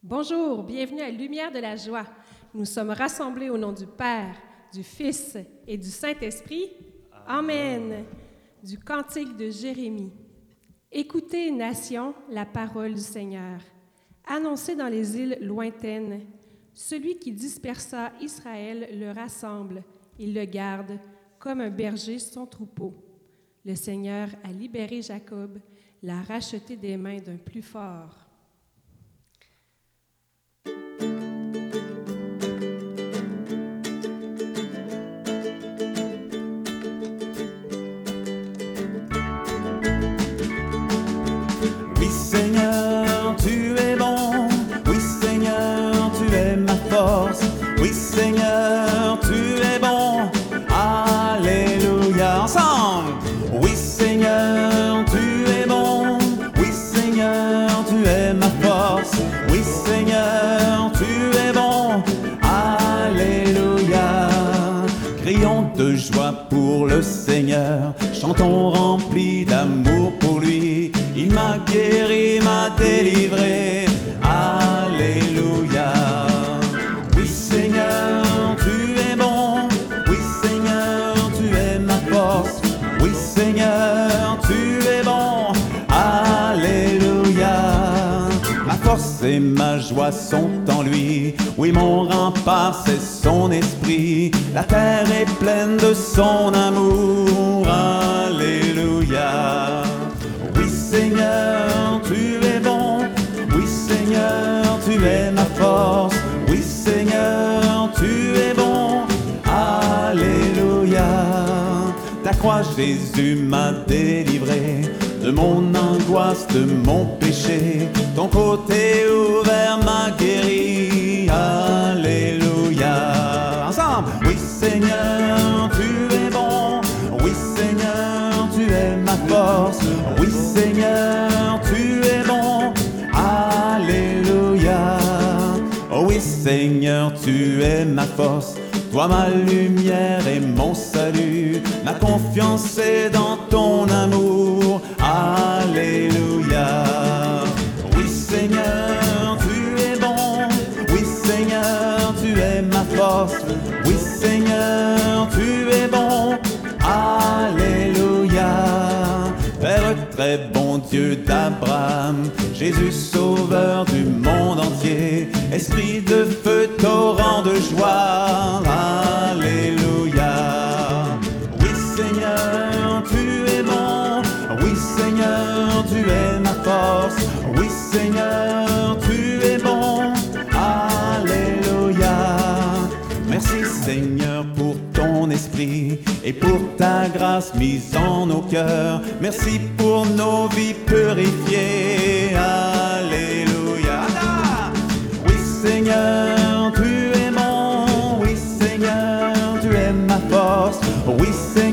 Bonjour, bienvenue à Lumière de la joie. Nous sommes rassemblés au nom du Père, du Fils et du Saint-Esprit. Amen. Du cantique de Jérémie. Écoutez, nation, la parole du Seigneur. Annoncez dans les îles lointaines. Celui qui dispersa Israël le rassemble. Il le garde comme un berger son troupeau. Le Seigneur a libéré Jacob, l'a racheté des mains d'un plus fort. Pour le Seigneur, chantons remplis d'amour pour lui. Il m'a guéri, m'a délivré. Alléluia. Oui Seigneur, tu es bon. Oui Seigneur, tu es ma force. Oui Seigneur, tu es bon. Alléluia. Ma force ma joie sont en lui. Oui, mon rempart, c'est son esprit. La terre est pleine de son amour. Alléluia. Oui, Seigneur, tu es bon. Oui, Seigneur, tu es ma force. Oui, Seigneur, tu es bon. Alléluia. Ta croix, Jésus, m'a délivré de mon angoisse, de mon péché. Ton côté ouvert m'a guéri. Alléluia. Ensemble. Oui, Seigneur, tu es bon. Oui, Seigneur, tu es ma force. Oui, Seigneur, tu es bon. Alléluia. Oui, Seigneur, tu es ma force. Toi, ma lumière et mon salut. Ma confiance est dans ton amour. Très bon Dieu d'Abraham, Jésus sauveur du monde entier, esprit de feu, torrent de joie. Et pour ta grâce mise en nos cœurs. Merci pour nos vies purifiées. Alléluia. Oui Seigneur, tu es bon. Oui Seigneur, tu es ma force. Oui Seigneur,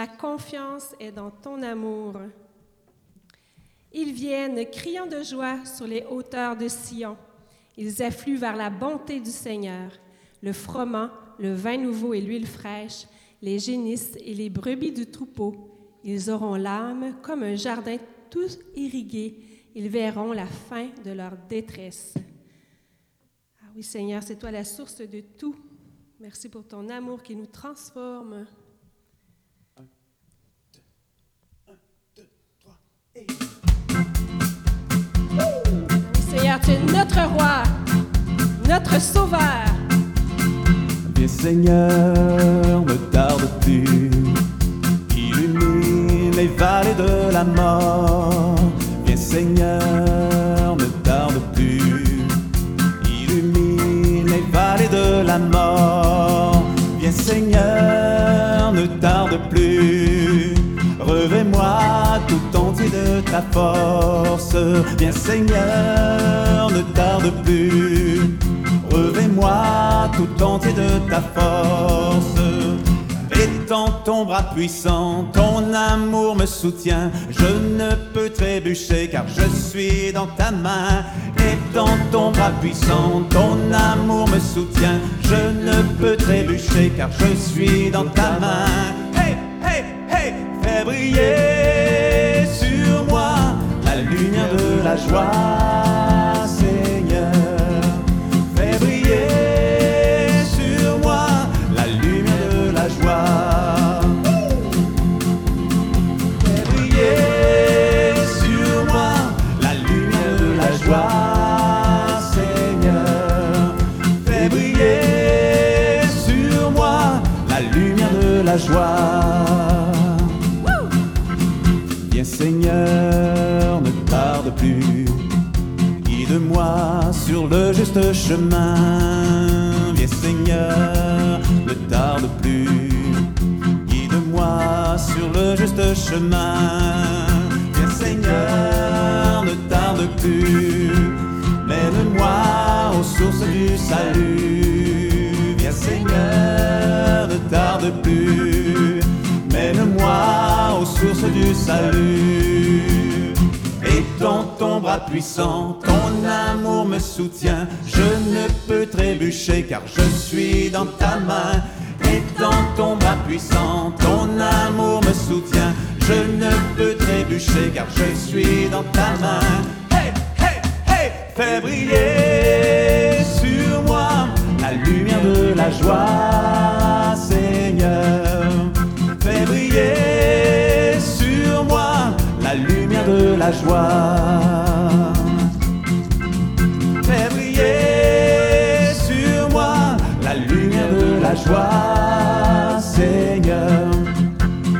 Ma confiance est dans ton amour. Ils viennent criant de joie sur les hauteurs de Sion. Ils affluent vers la bonté du Seigneur. Le froment, le vin nouveau et l'huile fraîche, les génisses et les brebis du troupeau. Ils auront l'âme comme un jardin tout irrigué. Ils verront la fin de leur détresse. Ah oui Seigneur, c'est toi la source de tout. Merci pour ton amour qui nous transforme. Seigneur, tu es notre roi, notre sauveur. Viens Seigneur, ne tarde plus, illumine les vallées de la mort. Ta force. Viens Seigneur, ne tarde plus. Revêt-moi tout entier de ta force. Étends ton bras puissant, ton amour me soutient. Je ne peux trébucher car je suis dans ta main. Dans ton bras puissant, ton amour me soutient. Je ne peux trébucher car je suis dans ta main. Hey, hey, hey, fais briller lumière de la joie, Seigneur. Fais briller sur moi la lumière de la joie. Fais briller sur moi la lumière de la joie, Seigneur. Fais briller sur moi la lumière de la joie. Le juste chemin. Viens Seigneur, ne tarde plus. Guide-moi sur le juste chemin. Viens Seigneur, ne tarde plus. Mène-moi aux sources du salut. Viens Seigneur, ne tarde plus. Mène-moi aux sources du salut. Dans ton bras puissant, ton amour me soutient. Je ne peux trébucher car je suis dans ta main. Et dans ton bras puissant, ton amour me soutient. Je ne peux trébucher car je suis dans ta main. Hey, hey, hey, fais briller sur moi la lumière de la joie, Seigneur. Joie. Fais briller sur moi la lumière de la joie, Seigneur.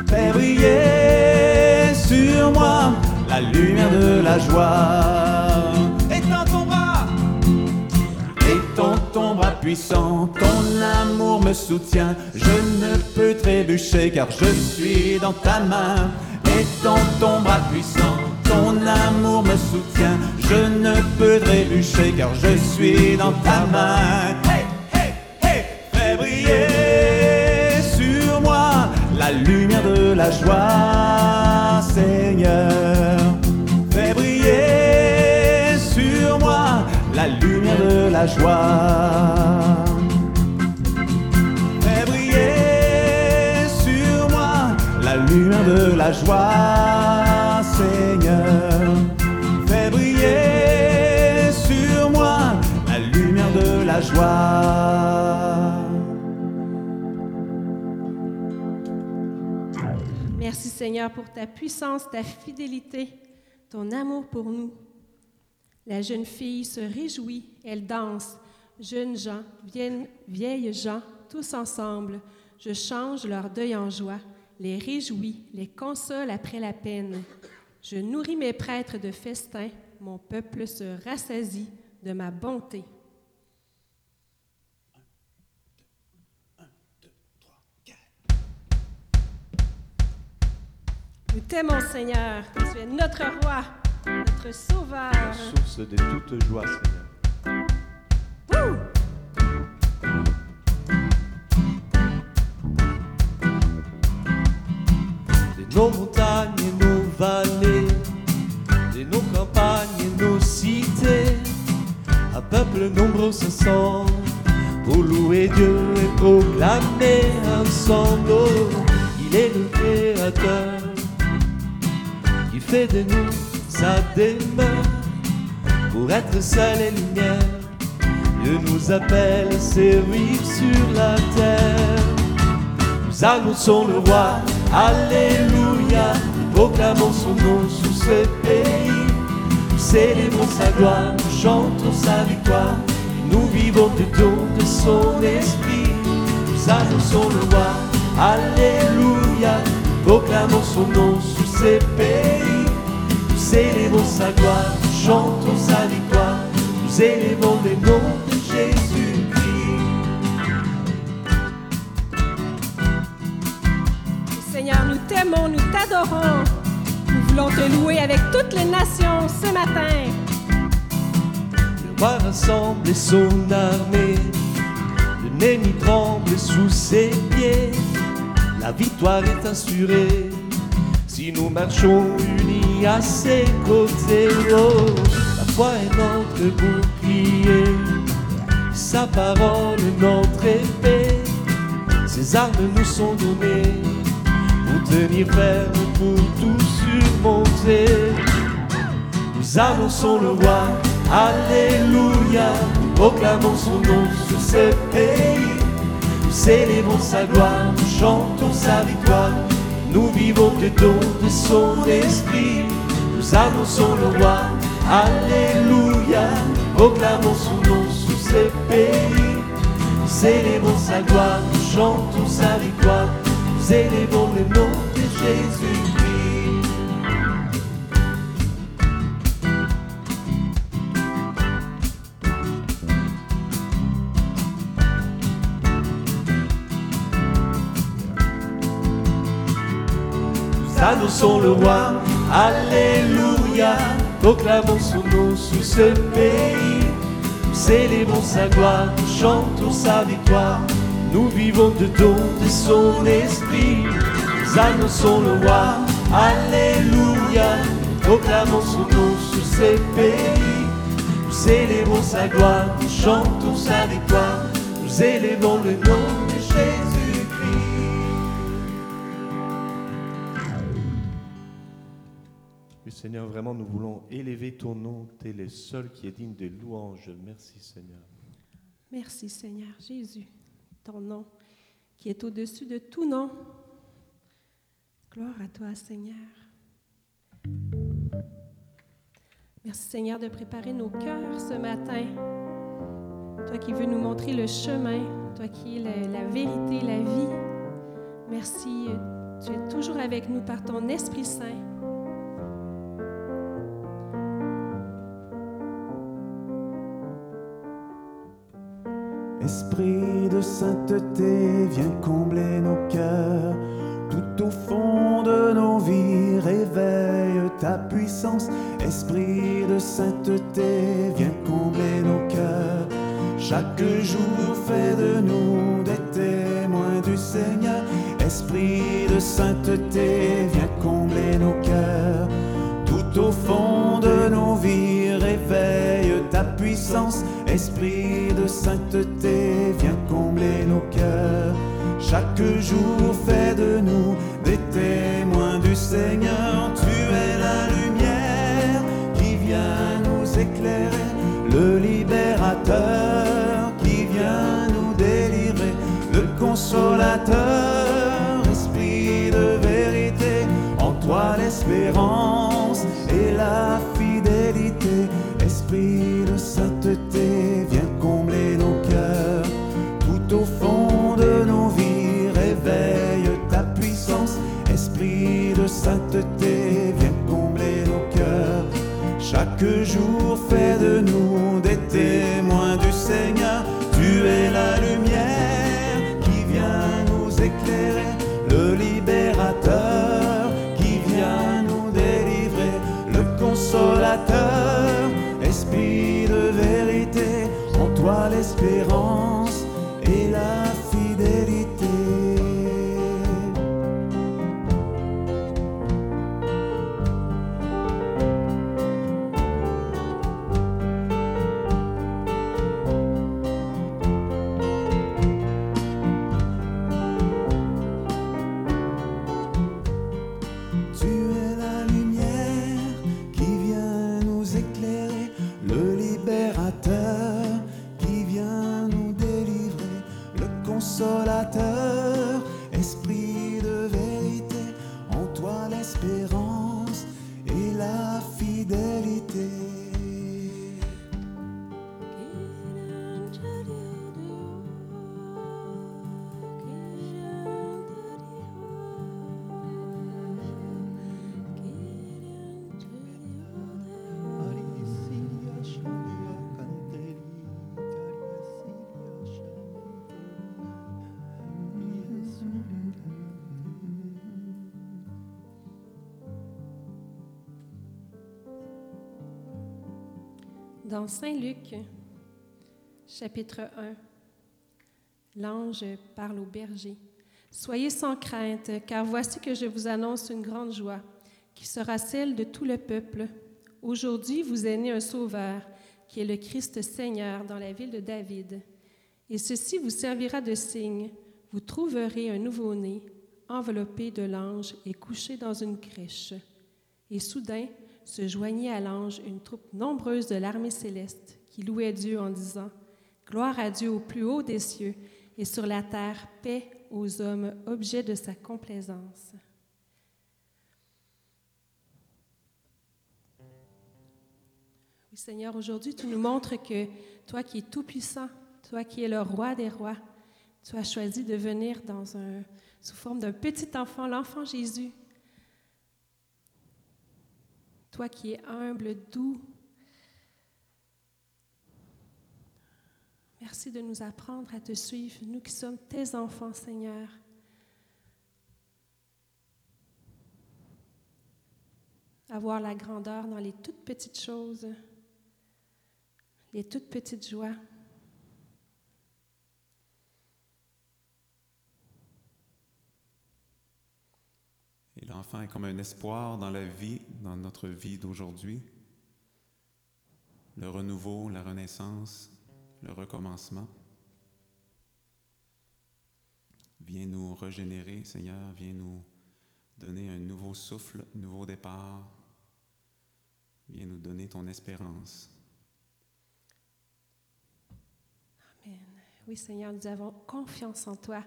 Fais briller sur moi la lumière de la joie. Étends ton bras. Dans ton bras puissant, ton amour me soutient. Je ne peux trébucher car je suis dans ta main. Et je suis dans ta main. Hey, hey, hey, fais briller sur moi la lumière de la joie, Seigneur. Fais briller sur moi la lumière de la joie. Fais briller sur moi la lumière de la joie, Merci Seigneur pour ta puissance, ta fidélité, ton amour pour nous. La jeune fille se réjouit, elle danse. Jeunes gens, vieilles gens, tous ensemble. Je change leur deuil en joie, les réjouis, les console après la peine. Je nourris mes prêtres de festins, mon peuple se rassasie de ma bonté. Nous t'aimons, Seigneur. Tu es notre roi, notre sauveur. source de toute joie, Seigneur. De nos montagnes et nos vallées, de nos campagnes et nos cités, un peuple nombreux se sent pour louer Dieu et proclamer ensemble. Il est le Créateur fait de nous sa demeure pour être seul et lumière. Dieu nous appelle à servir sur la terre. Nous annonçons le roi, Alléluia. Proclamons son nom sur ce pays. Nous célébrons sa gloire, nous chantons sa victoire. Nous vivons du don de son esprit. Nous annonçons le roi, Alléluia. Proclamons son nom sur ce pays. Sa gloire, nous chantons sa victoire. Nous élevons le nom de Jésus-Christ. Seigneur, nous t'aimons, nous t'adorons. Nous voulons te louer avec toutes les nations ce matin. Le roi rassemble son armée, l'ennemi tremble sous ses pieds. la victoire est assurée. Si nous marchons à ses côtés, la foi est notre bouclier, sa parole est notre épée, ses armes nous sont données pour tenir ferme, pour tout surmonter. Nous annonçons le roi, Alléluia, proclamons son nom sur ce pays. Nous célébrons sa gloire, nous chantons sa victoire. Nous vivons des dons de son esprit. Nous annonçons le roi, Alléluia, proclamons son nom sur ce pays. Nous célébrons sa gloire, nous chantons sa victoire. Nous le nom de Jésus-Christ. Annonçons le roi, Alléluia, proclamons son nom sur ce pays. Nous célébrons sa gloire, chantons sa victoire. Nous vivons de dons de son esprit. Nous annonçons le roi, Alléluia, proclamons son nom sur ce pays. Nous célébrons sa gloire, nous chantons sa victoire. Nous élevons le nom Seigneur, vraiment, nous voulons élever ton nom. Tu es le seul qui est digne de louange. Merci, Seigneur. Merci Seigneur Jésus, ton nom qui est au-dessus de tout nom. Gloire à toi Seigneur. Merci Seigneur de préparer nos cœurs ce matin. Toi qui veux nous montrer le chemin, toi qui es la, la vérité, la vie. Merci, euh, tu es toujours avec nous par ton Esprit Saint. Esprit de sainteté, viens combler nos cœurs. Tout au fond de nos vies, réveille ta puissance. Esprit de sainteté, viens combler nos cœurs. Chaque jour, fais de nous des témoins du Seigneur. Esprit de sainteté, viens combler nos cœurs. Tout au fond Esprit de sainteté, viens combler nos cœurs. Chaque jour, fais de nous des témoins du Seigneur. Tu es la lumière qui vient nous éclairer, le libérateur qui vient nous délivrer, le consolateur, esprit de vérité, en toi l'espérance sainteté, combler nos cœurs. Chaque jour, fais de nous des témoins du Seigneur. Tu es la lumière qui vient nous éclairer, Dans Saint Luc, chapitre 1, l'ange parle au berger. Soyez sans crainte, car voici que je vous annonce une grande joie, qui sera celle de tout le peuple. Aujourd'hui, vous est né un Sauveur, qui est le Christ Seigneur dans la ville de David. Et ceci vous servira de signe. Vous trouverez un nouveau-né, enveloppé de l'ange et couché dans une crèche. Et soudain se joignit à l'ange une troupe nombreuse de l'armée céleste qui louait Dieu en disant Gloire à Dieu au plus haut des cieux et sur la terre paix aux hommes, objet de sa complaisance. Oui, Seigneur, aujourd'hui, tu nous montres que toi qui es tout-puissant, toi qui es le roi des rois, tu as choisi de venir dans un, sous forme d'un petit enfant, l'enfant Jésus. Toi qui es humble, doux. Merci de nous apprendre à te suivre, nous qui sommes tes enfants, Seigneur. Avoir la grandeur dans les toutes petites choses, les toutes petites joies. Est comme un espoir dans la vie, dans notre vie d'aujourd'hui. Le renouveau, la renaissance, le recommencement. Viens nous régénérer, Seigneur, viens nous donner un nouveau souffle, un nouveau départ. Viens nous donner ton espérance. Amen. Oui, Seigneur, nous avons confiance en toi.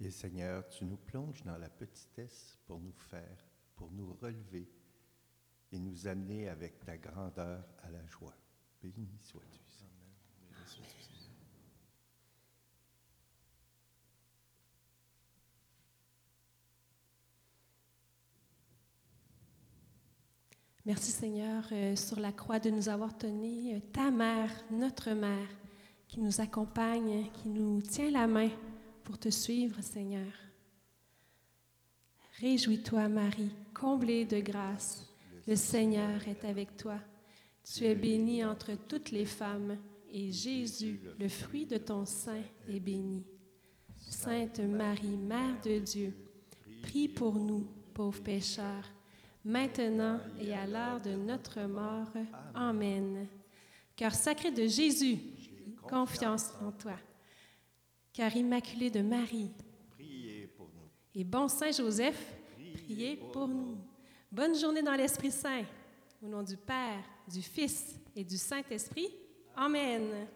Et Seigneur, tu nous plonges dans la petitesse pour nous faire, pour nous relever et nous amener avec ta grandeur à la joie. Béni sois-tu. Merci Seigneur euh, sur la croix de nous avoir tenu, euh, ta mère, notre mère, qui nous accompagne, qui nous tient la main pour te suivre, Seigneur. Réjouis-toi, Marie, comblée de grâce. Le Seigneur est avec toi. Tu es bénie entre toutes les femmes, et Jésus, le fruit de ton sein, est béni. Sainte Marie, Mère de Dieu, prie pour nous, pauvres pécheurs, maintenant et à l'heure de notre mort. Amen. Cœur sacré de Jésus, confiance en toi. Cœur immaculé de Marie, Priez pour nous. et bon Saint Joseph, priez pour nous. Bonne journée dans l'Esprit Saint. Au nom du Père, du Fils et du Saint-Esprit. Amen.